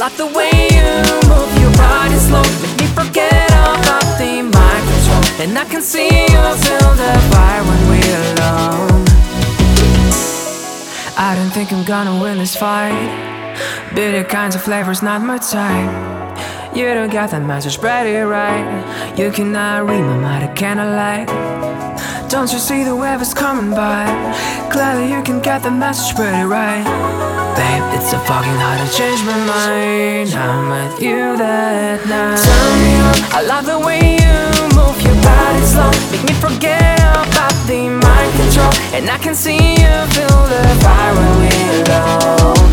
like the way you move your body slow. Make me forget about the mind control And I can see you feel the fire when we're alone. I don't think I'm gonna win this fight. Bitter kinds of flavors, not my type. You don't got that message, spread it right. You cannot read my mind, I cannot lie. Don't you see the weather's is coming by? Clearly you can get the message pretty right. Babe, it's so fucking hard to change my mind. I'm with you that night. Turn me on, I love the way you move your body slow. Make me forget about the mind control. And I can see you feel the fire when we're alone.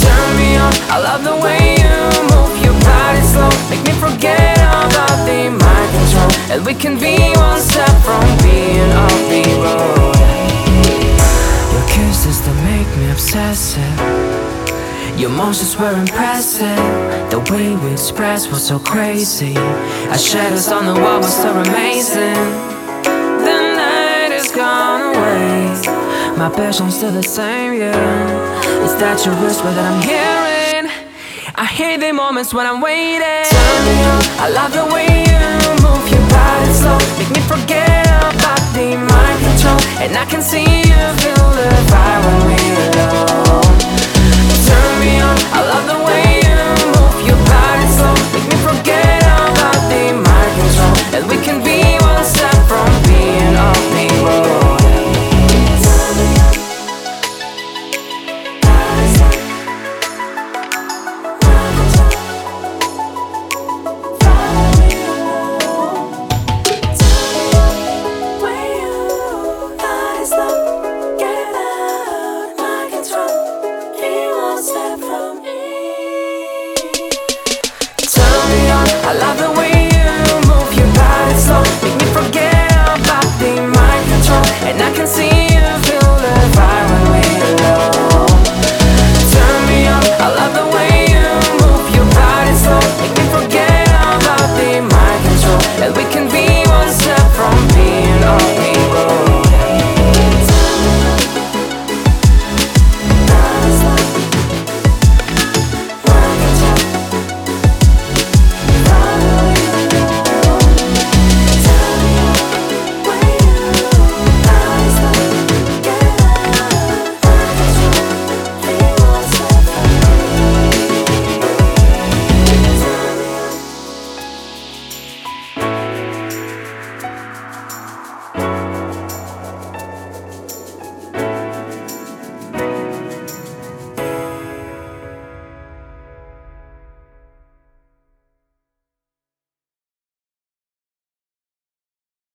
Turn me on, I love the way you move your body slow. Make me forget about the mind control. And we can be one step obsessive. Your motions were impressive. The way we expressed was so crazy. Our shadows on the wall was so amazing. The night is gone away. My passion's still the same, yeah. It's that your whisper that I'm hearing? I hate the moments when I'm waiting. Turn me I love the way you